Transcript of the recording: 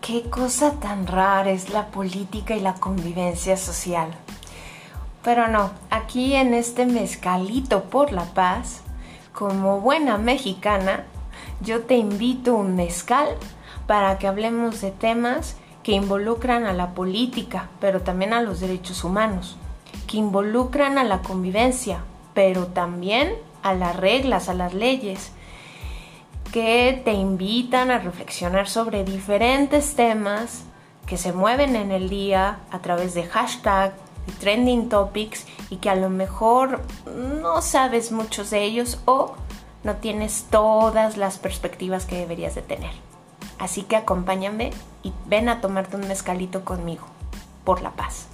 Qué cosa tan rara es la política y la convivencia social. Pero no, aquí en este mezcalito por la paz, como buena mexicana, yo te invito un mezcal para que hablemos de temas que involucran a la política, pero también a los derechos humanos, que involucran a la convivencia, pero también a las reglas, a las leyes, que te invitan a reflexionar sobre diferentes temas que se mueven en el día a través de hashtag y trending topics y que a lo mejor no sabes muchos de ellos o no tienes todas las perspectivas que deberías de tener. Así que acompáñame y ven a tomarte un mezcalito conmigo por la paz.